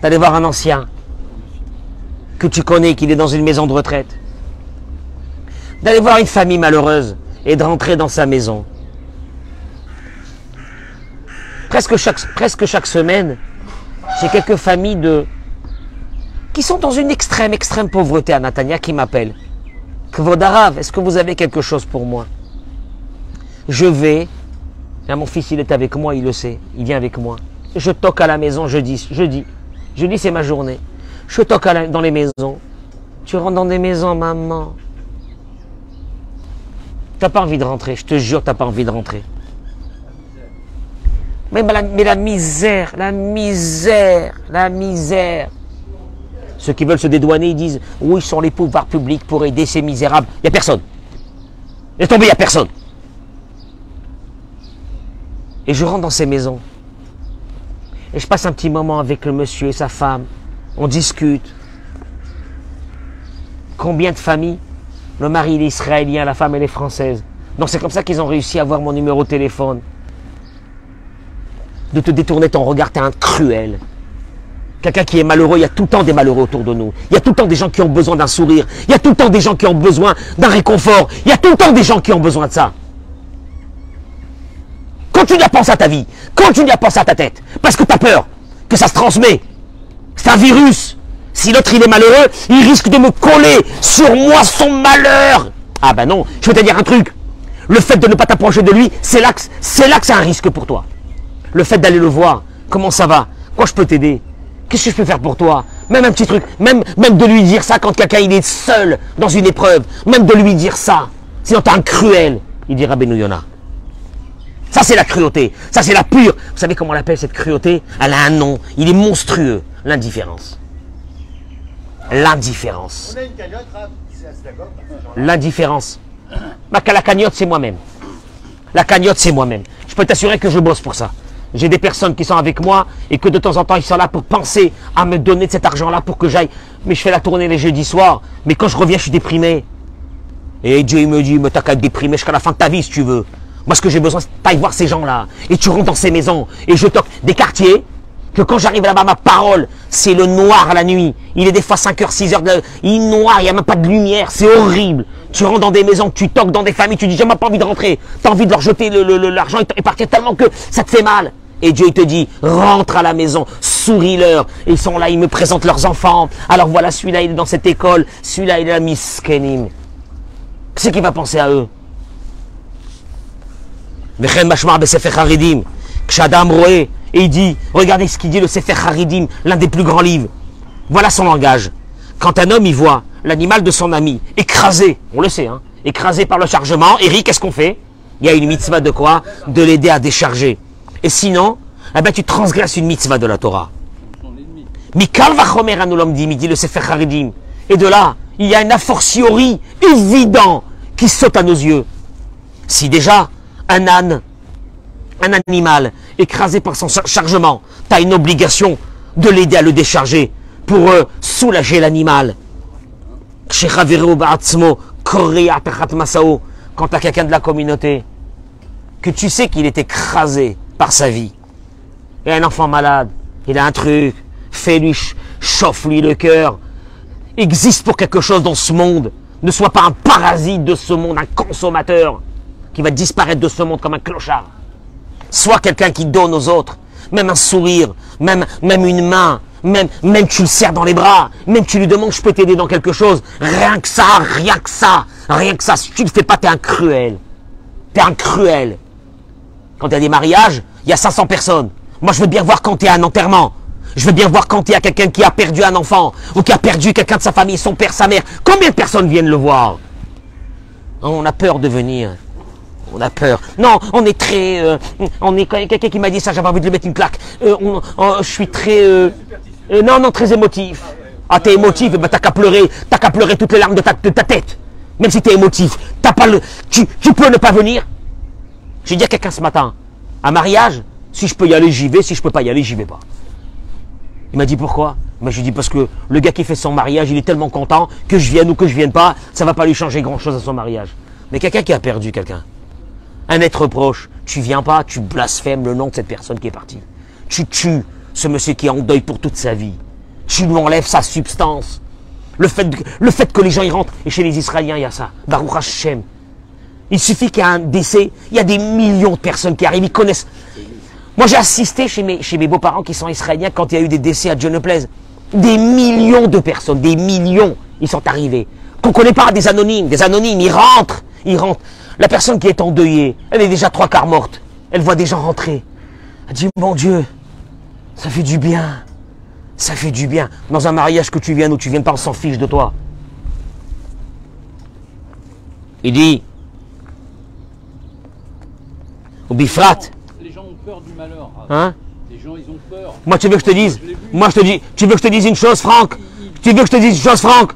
[SPEAKER 1] d'aller voir un ancien que tu connais, qu'il est dans une maison de retraite, d'aller voir une famille malheureuse et de rentrer dans sa maison. Presque chaque, semaine, j'ai quelques familles de qui sont dans une extrême, extrême pauvreté à Natania qui m'appellent. Kvodarav, est-ce que vous avez quelque chose pour moi? Je vais. Là, mon fils, il est avec moi, il le sait. Il vient avec moi. Je toque à la maison, je dis, je dis, je dis, c'est ma journée. Je toque dans les maisons. Tu rentres dans des maisons, maman. T'as pas envie de rentrer, je te jure, t'as pas envie de rentrer. Mais la, misère, la misère, la misère. Ceux qui veulent se dédouaner, ils disent où sont les pouvoirs publics pour aider ces misérables? Il n'y a personne. Laisse tomber, il n'y a personne. Et je rentre dans ces maisons. Et je passe un petit moment avec le monsieur et sa femme. On discute. Combien de familles? Le mari est israélien, la femme elle est française. Donc c'est comme ça qu'ils ont réussi à avoir mon numéro de téléphone. De te détourner ton regard, t'es un cruel. Quelqu'un qui est malheureux, il y a tout le temps des malheureux autour de nous. Il y a tout le temps des gens qui ont besoin d'un sourire. Il y a tout le temps des gens qui ont besoin d'un réconfort. Il y a tout le temps des gens qui ont besoin de ça. Continue à penser à ta vie. Continue à penser à ta tête. Parce que tu as peur que ça se transmet. C'est un virus. Si l'autre il est malheureux, il risque de me coller sur moi son malheur. Ah ben non, je vais te dire un truc. Le fait de ne pas t'approcher de lui, c'est là, que- c'est un risque pour toi. Le fait d'aller le voir, comment ça va? Quoi je peux t'aider? Qu'est-ce que je peux faire pour toi? Même un petit truc, même, de lui dire ça quand quelqu'un il est seul dans une épreuve, même de lui dire ça. Sinon t'es un cruel, il dira Benou Yona. Ça c'est la cruauté, ça c'est la pure. Vous savez comment on l'appelle cette cruauté? Elle a un nom, il est monstrueux, l'indifférence. L'indifférence. L'indifférence. Bah, la cagnotte, c'est moi-même. La cagnotte, c'est moi-même. Je peux t'assurer que je bosse pour ça. J'ai des personnes qui sont avec moi et que de temps en temps, ils sont là pour penser à me donner de cet argent-là pour que j'aille. Mais je fais la tournée les jeudis soirs. Mais quand je reviens, je suis déprimé. Et Dieu, il me dit, mais t'as qu'à être déprimé jusqu'à la fin de ta vie, si tu veux. Moi, ce que j'ai besoin, c'est que voir ces gens-là. Et tu rentres dans ces maisons. Et je toque des quartiers que quand j'arrive là-bas, ma parole, c'est le noir à la nuit. Il est des fois 5h, 6h, de... il est noir, il n'y a même pas de lumière, c'est horrible. Tu rentres dans des maisons, tu toques dans des familles, tu dis, j'ai même pas envie de rentrer. Tu as envie de leur jeter le- le- l'argent et, partir tellement que ça te fait mal. Et Dieu, il te dit, rentre à la maison, souris-leur. Ils sont là, ils me présentent leurs enfants. Alors voilà, celui-là, il est dans cette école, celui-là, il est à Miskenim. C'est qui va penser à eux? Kshadam Roé. Et il dit, regardez ce qu'il dit le Sefer Haridim, l'un des plus grands livres. Voilà son langage. Quand un homme y voit l'animal de son ami écrasé, on le sait, hein, écrasé par le chargement, Eric, qu'est-ce qu'on fait? Il y a une mitzvah de quoi? De l'aider à décharger. Et sinon, eh ben, tu transgresses une mitzvah de la Torah. Mikal vachomer anulam dit, dit le Sefer Haridim. Et de là, il y a un a fortiori évident qui saute à nos yeux. Si déjà, un âne, un animal écrasé par son char- chargement, tu as une obligation de l'aider à le décharger pour euh, soulager l'animal. Quand tu as quelqu'un de la communauté, que tu sais qu'il est écrasé par sa vie, et un enfant malade, il a un truc, fais-lui, ch- chauffe-lui le cœur, existe pour quelque chose dans ce monde, ne sois pas un parasite de ce monde, un consommateur qui va disparaître de ce monde comme un clochard. Sois quelqu'un qui donne aux autres, même un sourire, même, une main, même, même tu le serres dans les bras, même tu lui demandes je peux t'aider dans quelque chose, rien que ça, rien que ça, rien que ça, si tu ne le fais pas, t'es un cruel. T'es un cruel. Quand il y a des mariages, il y a 500 personnes. Moi, je veux bien voir quand y a un enterrement. Je veux bien voir quand il y quelqu'un qui a perdu un enfant ou qui a perdu quelqu'un de sa famille, son père, sa mère. Combien de personnes viennent le voir? On a peur de venir. On a peur. Non, on est très. euh, on est quelqu'un qui m'a dit ça, j'avais envie de lui mettre une claque. Euh, on- je suis très. euh, non, non, très émotif. Ah, t'es émotif, ben, t'as qu'à pleurer, t'as qu'à pleurer toutes les larmes de ta, de ta tête. Même si tu es émotif, t'as pas le, tu, tu peux ne pas venir. J'ai dit à quelqu'un ce matin, un mariage, si je peux y aller, j'y vais. Si je peux pas y aller, j'y vais pas. Il m'a dit pourquoi? Mais je dit parce que le gars qui fait son mariage, il est tellement content que je vienne ou que je vienne pas, ça va pas lui changer grand chose à son mariage. Mais quelqu'un qui a perdu quelqu'un, un être proche, tu viens pas, tu blasphèmes le nom de cette personne qui est partie. Tu tues ce monsieur qui est en deuil pour toute sa vie. Tu lui enlèves sa substance. Le fait, que les gens y rentrent, et chez les Israéliens, il y a ça. Baruch Hashem. Il suffit qu'il y ait un décès, il y a des millions de personnes qui arrivent, ils connaissent. Moi, j'ai assisté chez mes, chez mes beaux-parents qui sont israéliens quand il y a eu des décès à Dieu ne plaise. Des millions de personnes, des millions, ils sont arrivés. Qu'on connaît pas, des anonymes. Des anonymes, ils rentrent, ils rentrent. La personne qui est endeuillée, elle est déjà trois quarts morte. Elle voit des gens rentrer. Elle dit, mon Dieu, ça fait du bien. Ça fait du bien. Dans un mariage que tu viennes ou tu viennes pas, on s'en fiche de toi. Il dit, au bifrat,
[SPEAKER 4] Les gens ont peur du malheur.
[SPEAKER 1] hein?
[SPEAKER 4] Les gens, ils ont peur.
[SPEAKER 1] Moi, tu veux que je te dise? Moi, je te dis, tu veux que je te dise une chose, Franck? Tu veux que je te dise une chose, Franck?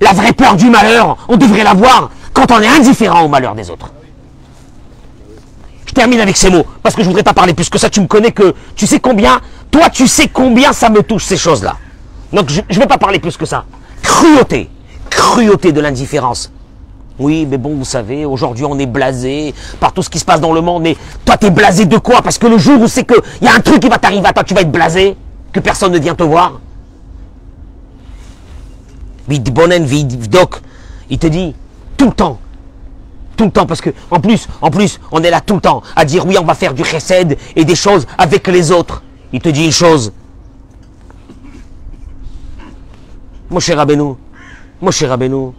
[SPEAKER 1] La vraie peur du malheur, on devrait l'avoir quand on est indifférent au malheur des autres. Je termine avec ces mots, parce que je voudrais pas parler plus que ça. Tu me connais que, tu sais combien, toi, tu sais combien ça me touche, ces choses-là. Donc, je ne vais pas parler plus que ça. Cruauté, cruauté de l'indifférence. Oui, mais bon, vous savez, aujourd'hui on est blasé par tout ce qui se passe dans le monde. Mais toi, t'es blasé de quoi? Parce que le jour où c'est qu'il y a un truc qui va t'arriver à toi, tu vas être blasé, que personne ne vient te voir. Vidbonen, Vidvdok, il te dit tout le temps, tout le temps, parce que en plus, en plus, on est là tout le temps à dire oui, on va faire du chesed et des choses avec les autres. Il te dit une chose. Mon cher Rabbeinu, mon cher Rabbeinu,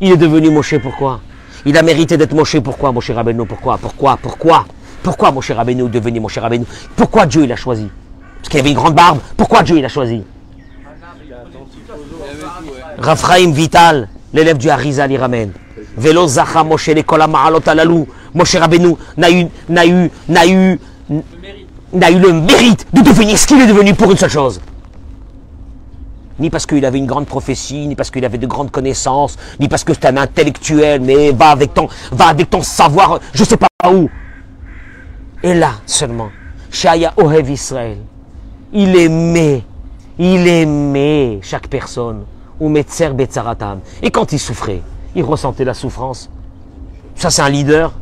[SPEAKER 1] il est devenu Moshe, pourquoi? Il a mérité d'être Moshe, pourquoi, Moshe Rabbeinu Pourquoi Pourquoi Pourquoi? Pourquoi Moshe Rabbeinu est devenu Moshe Rabbeinu Pourquoi Dieu il a choisi? Parce qu'il avait une grande barbe. Pourquoi Dieu il a choisi? Raphaïm Vital, l'élève du Harizal, il ramène. Velo Zacha Moshe l'école Ma'alot. Moshe Rabbeinu n'a eu, n'a eu, n'a le mérite de devenir ce qu'il est devenu pour une seule chose ni parce qu'il avait une grande prophétie, ni parce qu'il avait de grandes connaissances, ni parce que c'était un intellectuel, mais va avec ton, va avec ton savoir, je sais pas où. Et là seulement, Shaya Ohev Israël, il aimait, il aimait chaque personne, ou Metzer Betzaratam. Et quand il souffrait, il ressentait la souffrance. Ça c'est un leader,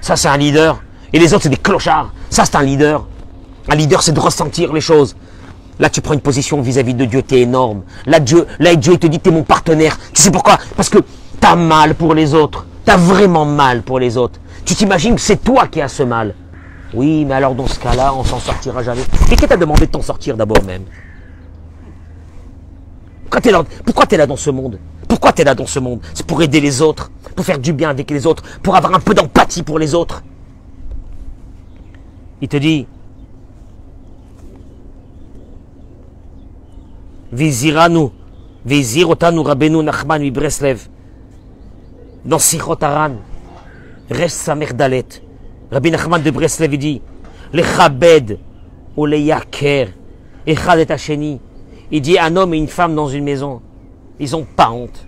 [SPEAKER 1] ça c'est un leader. Et les autres c'est des clochards, ça c'est un leader. Un leader c'est de ressentir les choses. Là, tu prends une position vis-à-vis de Dieu, tu es énorme. Là, Dieu, là, Dieu il te dit, tu es mon partenaire. Tu sais pourquoi? Parce que tu as mal pour les autres. Tu as vraiment mal pour les autres. Tu t'imagines que c'est toi qui as ce mal. Oui, mais alors dans ce cas-là, on s'en sortira jamais. Et qui t'a demandé de t'en sortir d'abord même? Pourquoi t'es là, es là dans ce monde? Pourquoi t'es là dans ce monde? C'est pour aider les autres, pour faire du bien avec les autres, pour avoir un peu d'empathie pour les autres. Il te dit, Viziranu, Vizirotanu Rabenu Nachman Breslev, dans Sichotaran, Resh Samer Dalet, Rabbi Nachman de Breslev, il dit, Le Chabed, ou le Echad et Hacheni, il dit un homme et une femme dans une maison, ils n'ont pas honte.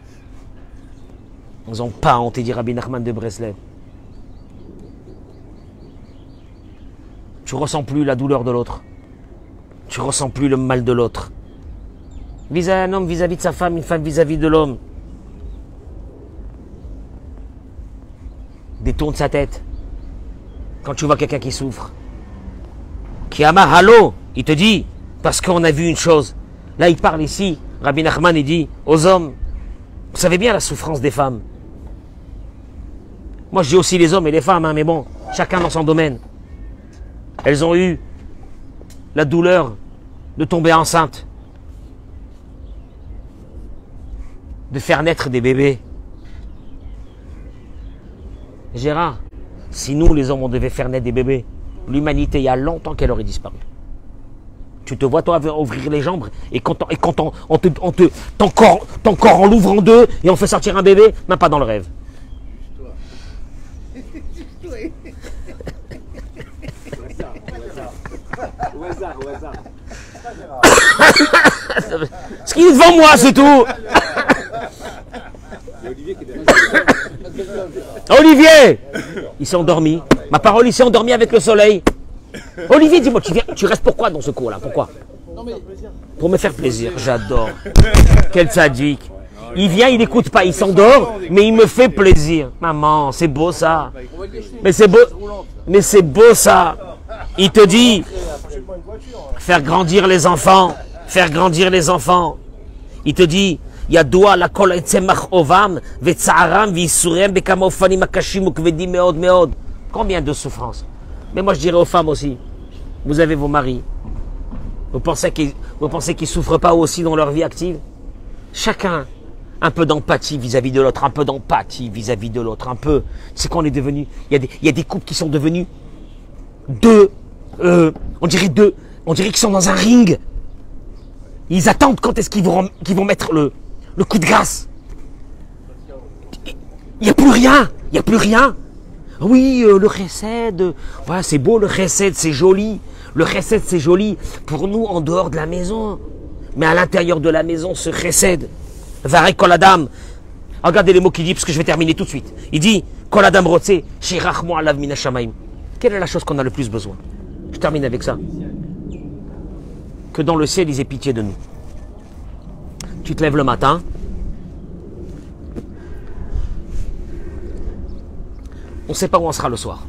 [SPEAKER 1] Ils n'ont pas honte, dit Rabbi Nachman de Breslev. Tu ressens plus la douleur de l'autre. Tu ressens plus le mal de l'autre. vis un homme vis-à-vis de sa femme, une femme vis-à-vis de l'homme. Détourne sa tête. Quand tu vois quelqu'un qui souffre. Qui ama halo, il te dit, parce qu'on a vu une chose. Là, il parle ici, Rabbi Nachman, il dit aux hommes, vous savez bien la souffrance des femmes. Moi, je dis aussi les hommes et les femmes, hein, mais bon, chacun dans son domaine. Elles ont eu la douleur de tomber enceinte. de faire naître des bébés. Gérard, si nous, les hommes, on devait faire naître des bébés, l'humanité, il y a longtemps qu'elle aurait disparu. Tu te vois, toi, ouvrir les jambes, et quand, on, et quand on, on te, on te, ton, corps, ton corps, on l'ouvre en deux, et on fait sortir un bébé, même pas dans le rêve. Ce qui est devant moi, c'est tout. Olivier Il s'est endormi. Ma parole, il s'est endormi avec le soleil. Olivier, dis-moi, tu, viens, tu restes pourquoi dans ce cours-là Pourquoi Pour me faire plaisir. J'adore. Quel sadique. Il vient, il n'écoute pas, il s'endort, mais il me fait plaisir. Maman, c'est beau ça. Mais c'est beau. Mais c'est beau ça. Il te dit, faire grandir les enfants, faire grandir les enfants. Il te dit, ידוע לכל עצי מכאובם וצערם וייסוריהם בכמה אופנים הקשים וכבדים מאוד מאוד. Combien de souffrances Mais moi je dirais aux femmes aussi, vous avez vos maris. Vous pensez qu'ils vous pensez qu'ils souffrent pas aussi dans leur vie active? Chacun un peu d'empathie vis-à-vis de l'autre, un peu d'empathie vis-à-vis de l'autre, un peu. C'est qu'on est devenu. Il y, a des, il y a des couples qui sont devenus deux. euh, on dirait deux. On dirait qu'ils sont dans un ring. Ils attendent quand est-ce qu'ils vont, vont mettre le, le coup de grâce. Il n'y a plus rien. Il n'y a plus rien. Oui, euh, le recède, c'est beau le recède, c'est joli. Le recède, c'est joli pour nous en dehors de la maison. Mais à l'intérieur de la maison, ce recède. Varek koladam. Regardez les mots qu'il dit, parce que je vais terminer tout de suite. Il dit, koladam rotse, shirachmo alav mina shamaim. Quelle est la chose qu'on a le plus besoin? Je termine avec ça. Que dans le ciel, ils aient pitié de nous. Tu te lèves le matin, on ne sait pas où on sera le soir.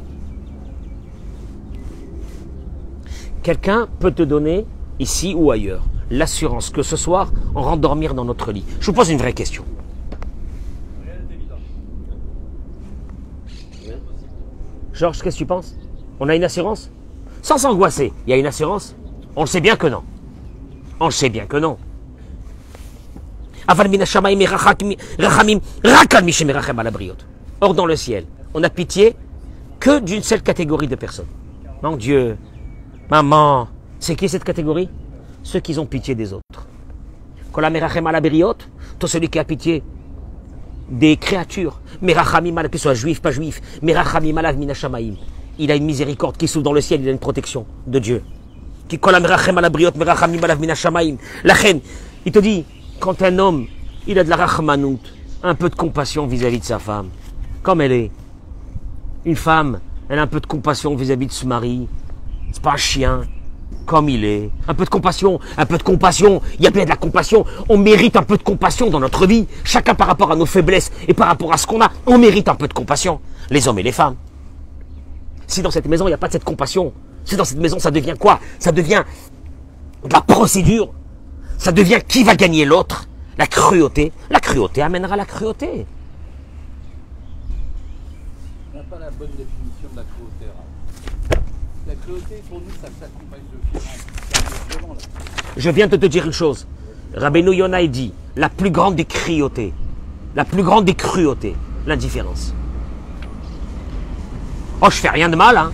[SPEAKER 1] Quelqu'un peut te donner, ici ou ailleurs, l'assurance que ce soir, on rentre dormir dans notre lit. Je vous pose une vraie question. Georges, qu'est-ce que tu penses? On a une assurance? Sans s'angoisser, il y a une assurance? On le sait bien que non. On le sait bien que non. Or, dans le ciel, on a pitié que d'une seule catégorie de personnes. Mon Dieu, maman, c'est qui cette catégorie? Ceux qui ont pitié des autres. Toi, celui qui a pitié des créatures, qu'ils soient juifs, pas minashamaim. Il a une miséricorde qui s'ouvre dans le ciel, il a une protection de Dieu. La reine, il te dit, quand un homme, il a de la rachmanout, un peu de compassion vis-à-vis de sa femme, comme elle est. Une femme, elle a un peu de compassion vis-à-vis de son mari. C'est pas un chien, comme il est. Un peu de compassion, un peu de compassion. Il y a bien de la compassion. On mérite un peu de compassion dans notre vie. Chacun par rapport à nos faiblesses et par rapport à ce qu'on a, on mérite un peu de compassion. Les hommes et les femmes. Si dans cette maison, il n'y a pas de cette compassion, si dans cette maison, ça devient quoi? Ça devient de la procédure. Ça devient qui va gagner l'autre? La cruauté. La cruauté amènera la cruauté.
[SPEAKER 4] On n'a pas bonne définition de la cruauté. La cruauté, pour nous, ça s'accompagne de violence.
[SPEAKER 1] Je viens de te dire une chose. Rabbeinu Yonah dit la plus grande des cruautés, la plus grande des cruautés, l'indifférence. Oh, je fais rien de mal, hein.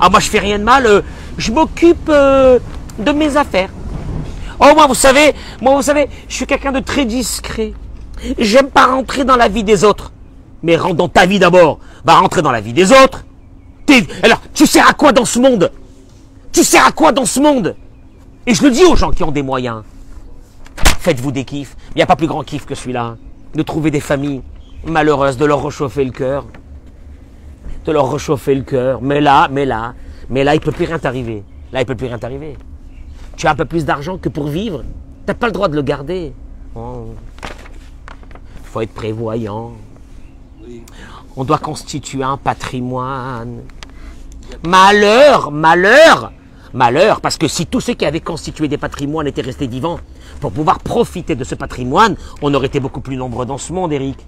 [SPEAKER 1] Ah, moi, je fais rien de mal. euh, je m'occupe euh, de mes affaires. Oh, moi, vous savez, moi, vous savez, je suis quelqu'un de très discret. J'aime pas rentrer dans la vie des autres. Mais rentre dans ta vie d'abord. Va rentrer dans la vie des autres. Alors, tu sers à quoi dans ce monde? Tu sers à quoi dans ce monde? Et je le dis aux gens qui ont des moyens. Faites-vous des kiffs. Il n'y a pas plus grand kiff que celui-là. De trouver des familles malheureuses, de leur réchauffer le cœur. De leur réchauffer le cœur. Mais là, mais là, mais là, il ne peut plus rien t'arriver. Là, il ne peut plus rien t'arriver. Tu as un peu plus d'argent que pour vivre. Tu n'as pas le droit de le garder. Oh. Il faut être prévoyant. On doit constituer un patrimoine. Malheur, malheur, malheur, parce que si tous ceux qui avaient constitué des patrimoines étaient restés vivants, pour pouvoir profiter de ce patrimoine, on aurait été beaucoup plus nombreux dans ce monde, Eric.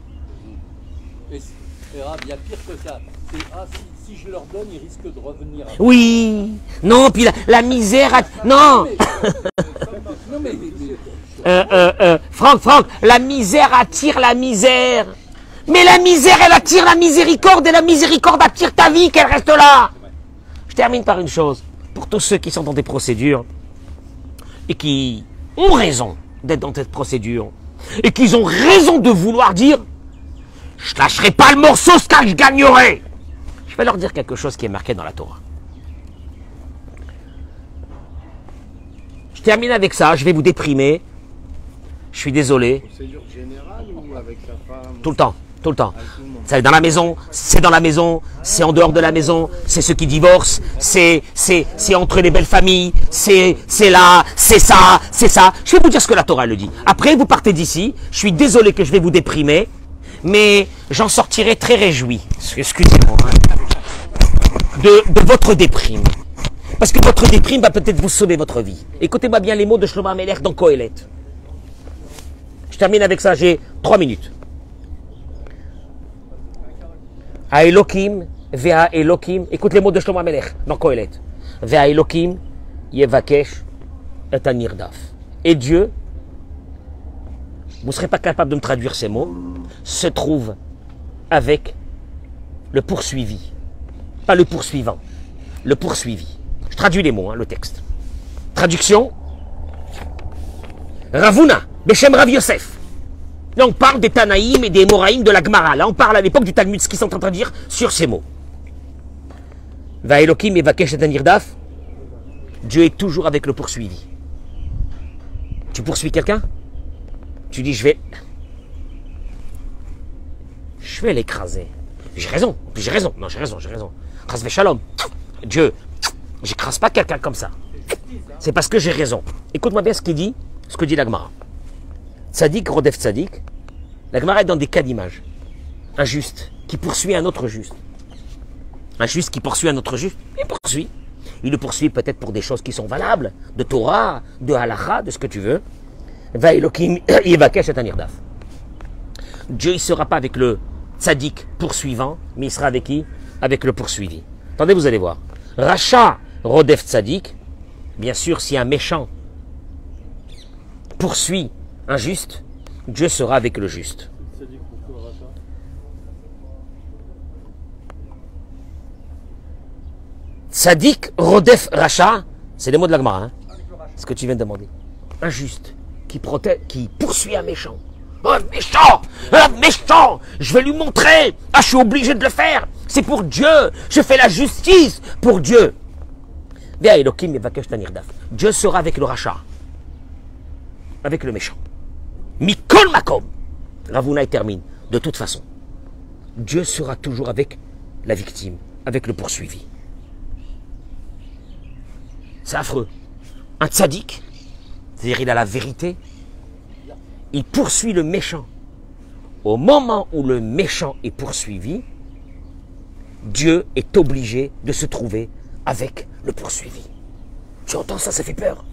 [SPEAKER 4] Et, et Raph, il y a pire que ça. C'est, ah, si, si je leur donne, ils risquent de revenir. après.
[SPEAKER 1] Oui, non, puis la, la misère... a- Non, euh, euh, euh, Franck, Franck, la misère attire la misère. Mais la misère, elle attire la miséricorde, et la miséricorde attire ta vie, qu'elle reste là. Je termine par une chose. Pour tous ceux qui sont dans des procédures, et qui ont raison d'être dans cette procédure, et qui ont raison de vouloir dire, je lâcherai pas le morceau, ce que je gagnerai. Je vais leur dire quelque chose qui est marqué dans la Torah. Je termine avec ça, je vais vous déprimer. je suis désolé,
[SPEAKER 3] Procédure générale ou avec sa femme
[SPEAKER 1] tout le temps, tout le temps. C'est dans la maison, c'est dans la maison, c'est en dehors de la maison, c'est ceux qui divorcent, c'est c'est c'est entre les belles familles, c'est c'est là, c'est ça, c'est ça. Je vais vous dire ce que la Torah le dit. Après vous partez d'ici, je suis désolé que je vais vous déprimer, mais j'en sortirai très réjoui. Excusez-moi. hein, De, de votre déprime. Parce que votre déprime va peut-être vous sauver votre vie. Écoutez-moi bien les mots de Shlomo Ameler dans Kohelet. Je termine avec ça, j'ai trois minutes. Elohim, Vea Elohim, écoute les mots de Shlomo Amelech dans Kohelet. Vea Elohim, Yevakesh, et Anirdaf. Et Dieu, vous ne serez pas capable de me traduire ces mots, se trouve avec le poursuivi. Pas le poursuivant, le poursuivi. Je traduis les mots, hein, le texte. Traduction Ravuna, Beshem Rav Yosef. Là, on parle des Tanaïm et des Moraïm de la Gemara. Là, on parle à l'époque du Talmud, ce qu'ils sont en train de dire sur ces mots. Va Elohim et et Anirdaf. Dieu est toujours avec le poursuivi. Tu poursuis quelqu'un? Tu dis, je vais. Je vais l'écraser. J'ai raison. J'ai raison. Non, j'ai raison, j'ai raison. Shalom. Dieu, j'écrase pas quelqu'un comme ça. C'est parce que j'ai raison. Écoute-moi bien ce qu'il dit, ce que dit la Gemara. Tzadik, Rodef Tzadik, la Gemara est dans des cas d'image. Un juste qui poursuit un autre juste. Un juste qui poursuit un autre juste, il poursuit. Il le poursuit peut-être pour des choses qui sont valables, de Torah, de halacha, de ce que tu veux. Dieu ne sera pas avec le tzaddik poursuivant, mais il sera avec qui? Avec le poursuivi. Attendez, vous allez voir. Racha, Rodef Tzadik, bien sûr, si un méchant poursuit un juste, Dieu sera avec le juste. Sadik Rodef Racha, c'est les mots de la hein, ce que tu viens de demander. Un juste qui, protège, qui poursuit un méchant. Un méchant Un méchant Je vais lui montrer Ah, je suis obligé de le faire C'est pour Dieu Je fais la justice pour Dieu. Dieu sera avec le rachat, avec le méchant. Mikol Makom Ravuna il termine. De toute façon, Dieu sera toujours avec la victime, avec le poursuivi. C'est affreux. Un tzaddik, c'est-à-dire il a la vérité, il poursuit le méchant. Au moment où le méchant est poursuivi, Dieu est obligé de se trouver avec le poursuivi. Tu entends ça, ça fait peur.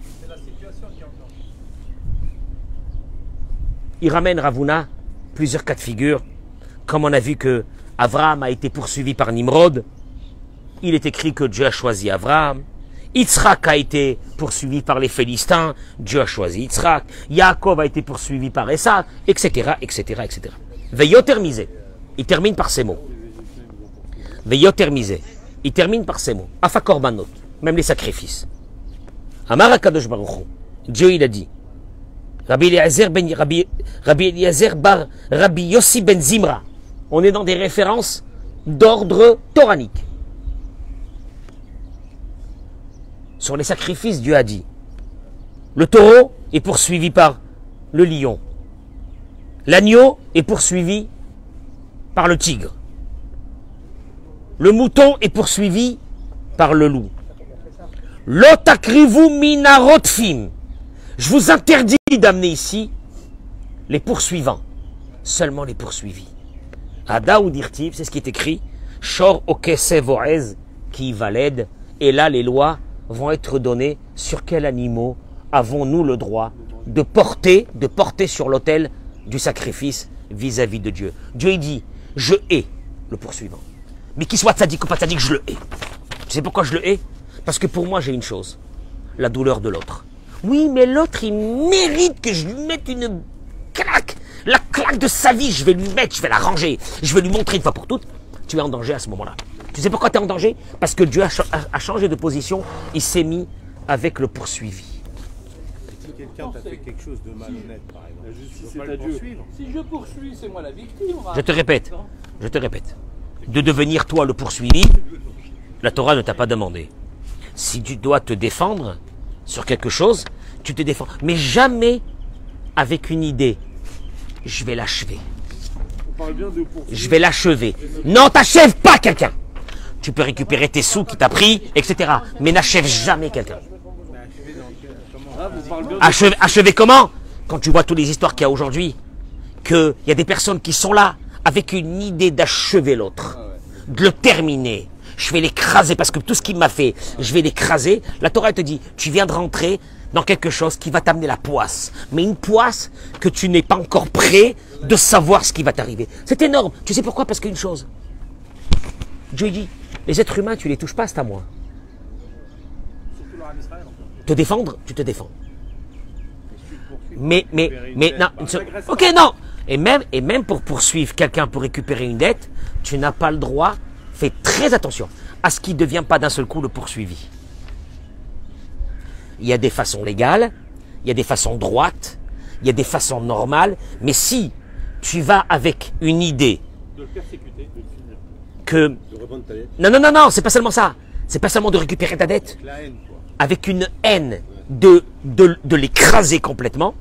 [SPEAKER 1] Il ramène Ravuna plusieurs cas de figure. Comme on a vu que Abraham a été poursuivi par Nimrod, il est écrit que Dieu a choisi Abraham. Yitzhak a été poursuivi par les Philistins, Dieu a choisi Yitzhak. Yaakov a été poursuivi par Esav, etc., etc., etc. Veillotermisé. Il termine par ces mots. Veillotermisé. Il termine par ces mots. Afakorbanot. Même les sacrifices. Amar Akadosh Baruch. Dieu il a dit. Ben, Rabbi Eliezer bar Rabbi Yossi ben Zimra. On est dans des références d'ordre toranique. Sur les sacrifices, Dieu a dit le taureau est poursuivi par le lion. L'agneau est poursuivi par le tigre. Le mouton est poursuivi par le loup. Lotakrivu minarotfim. Je vous interdis d'amener ici les poursuivants, seulement les poursuivis. Ada ou dirtiv, c'est ce qui est écrit. Shor qui valède. Et là, les lois vont être données sur quels animaux avons-nous le droit de porter, de porter sur l'autel du sacrifice vis-à-vis de Dieu. Dieu il dit, je hais le poursuivant. Mais qu'il soit sadique ou pas sadique, je le hais. Tu sais pourquoi je le hais? Parce que pour moi, j'ai une chose, la douleur de l'autre. Oui, mais l'autre, il mérite que je lui mette une claque. La claque de sa vie, je vais lui mettre, je vais la ranger. Je vais lui montrer une fois pour toutes. Tu es en danger à ce moment-là. Tu sais pourquoi tu es en danger? Parce que Dieu a, cha- a- a changé de position. Il s'est mis avec le poursuivi.
[SPEAKER 3] Si quelqu'un t'a fait quelque chose de malhonnête, par exemple,
[SPEAKER 4] La justice est à
[SPEAKER 3] le
[SPEAKER 4] Dieu.
[SPEAKER 3] poursuivre.
[SPEAKER 4] Si je poursuis, c'est moi la victime.
[SPEAKER 1] Je te répète, je te répète. De devenir toi le poursuivi, la Torah ne t'a pas demandé. Si tu dois te défendre sur quelque chose, tu te défends. Mais jamais avec une idée, je vais l'achever. Je vais l'achever. Non, t'achèves pas quelqu'un. Tu peux récupérer tes sous qui t'a pris, etc. Mais n'achève jamais quelqu'un. Achever, achever comment? Quand tu vois toutes les histoires qu'il y a aujourd'hui, qu'il y a des personnes qui sont là avec une idée d'achever l'autre, de le terminer. Je vais l'écraser parce que tout ce qu'il m'a fait, je vais l'écraser. La Torah te dit, tu viens de rentrer dans quelque chose qui va t'amener la poisse. Mais une poisse que tu n'es pas encore prêt de savoir ce qui va t'arriver. C'est énorme. Tu sais pourquoi? Parce qu'une chose. Dieu dit, les êtres humains, tu les touches pas, c'est à moi. Te défendre, tu te défends. Mais, mais, mais, non, ok, non. Même, et même pour poursuivre quelqu'un pour récupérer une dette, tu n'as pas le droit. Fais très attention à ce qui ne devient pas d'un seul coup le poursuivi. Il y a des façons légales, il y a des façons droites, il y a des façons normales, mais si tu vas avec une idée
[SPEAKER 3] de le persécuter, de le finir.
[SPEAKER 1] que
[SPEAKER 3] De ta lettre.
[SPEAKER 1] non non non non, c'est pas seulement ça, c'est pas seulement de récupérer ta dette,
[SPEAKER 3] La haine, quoi.
[SPEAKER 1] avec une haine de, de, de l'écraser complètement,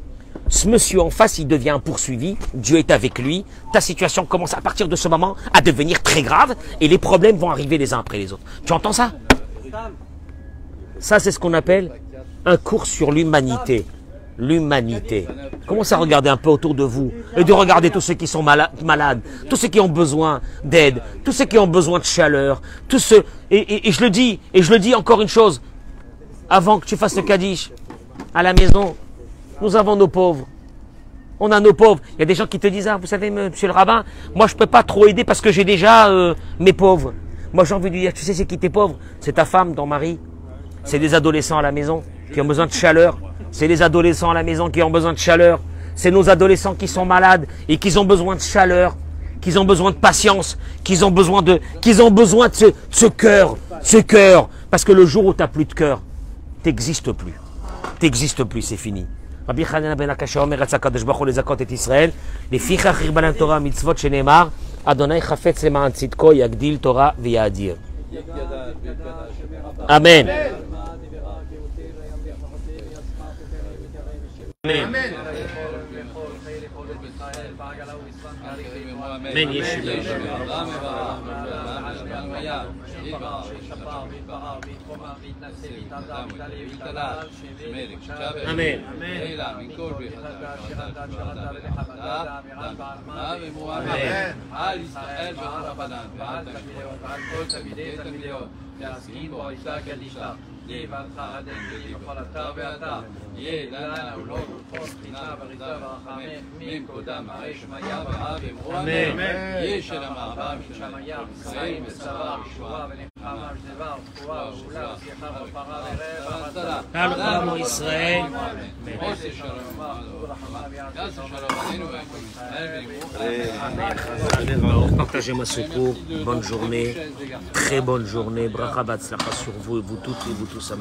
[SPEAKER 1] ce monsieur en face, il devient un poursuivi, Dieu est avec lui, ta situation commence à partir de ce moment à devenir très grave et les problèmes vont arriver les uns après les autres. Tu entends ça? Ça, c'est ce qu'on appelle un cours sur l'humanité. L'humanité. Commencez à regarder un peu autour de vous et de regarder tous ceux qui sont mala- malades, tous ceux qui ont besoin d'aide, tous ceux qui ont besoin de chaleur, tous ceux. Et, je le dis, et je le dis encore une chose, avant que tu fasses le Kaddish, à la maison, nous avons nos pauvres. On a nos pauvres. Il y a des gens qui te disent, ah, vous savez, monsieur le rabbin, moi je peux pas trop aider parce que j'ai déjà euh, mes pauvres. Moi j'ai envie de lui dire, tu sais c'est qui tes pauvres? C'est ta femme, ton mari. C'est des adolescents à la maison qui ont besoin de chaleur. C'est les adolescents à la maison qui ont besoin de chaleur. C'est nos adolescents qui sont malades et qui ont besoin de chaleur, qui ont besoin de patience, qu'ils ont besoin de ce, cœur, ce cœur. Parce que le jour où tu n'as plus de cœur, t'existes plus. T'existes plus, c'est fini. רבי חנינא בן הקשה אומר רצה הקדוש ברוך הוא לזכות את ישראל לפיכך להם תורה ומצוות שנאמר אדוני חפץ למען צדקו יגדיל תורה ויאדיר. אמן. אמן ישו. אמן.
[SPEAKER 4] להסכים בו אישה קדישה, לבנך עדן בכל אתר ואתר, יהיה לנו לא כל בחינה בריזה ורחמים, מקודם הרי שמיה ואב אמרו אמן. ישל המעבר מן שמיה, ישראל וצבא, ישועה ונחמה ושדבר, תקועה ושולה ושמחה ופרה ורבע וצלה.
[SPEAKER 1] כלל עמו ישראל.
[SPEAKER 2] עושה שלום יעשה שלום עלינו ועל כל ישראל
[SPEAKER 1] Partagez ma secours. Bonne journée. Très bonne journée. Bracha Batzlacha sur vous et vous toutes et vous tous. Amen.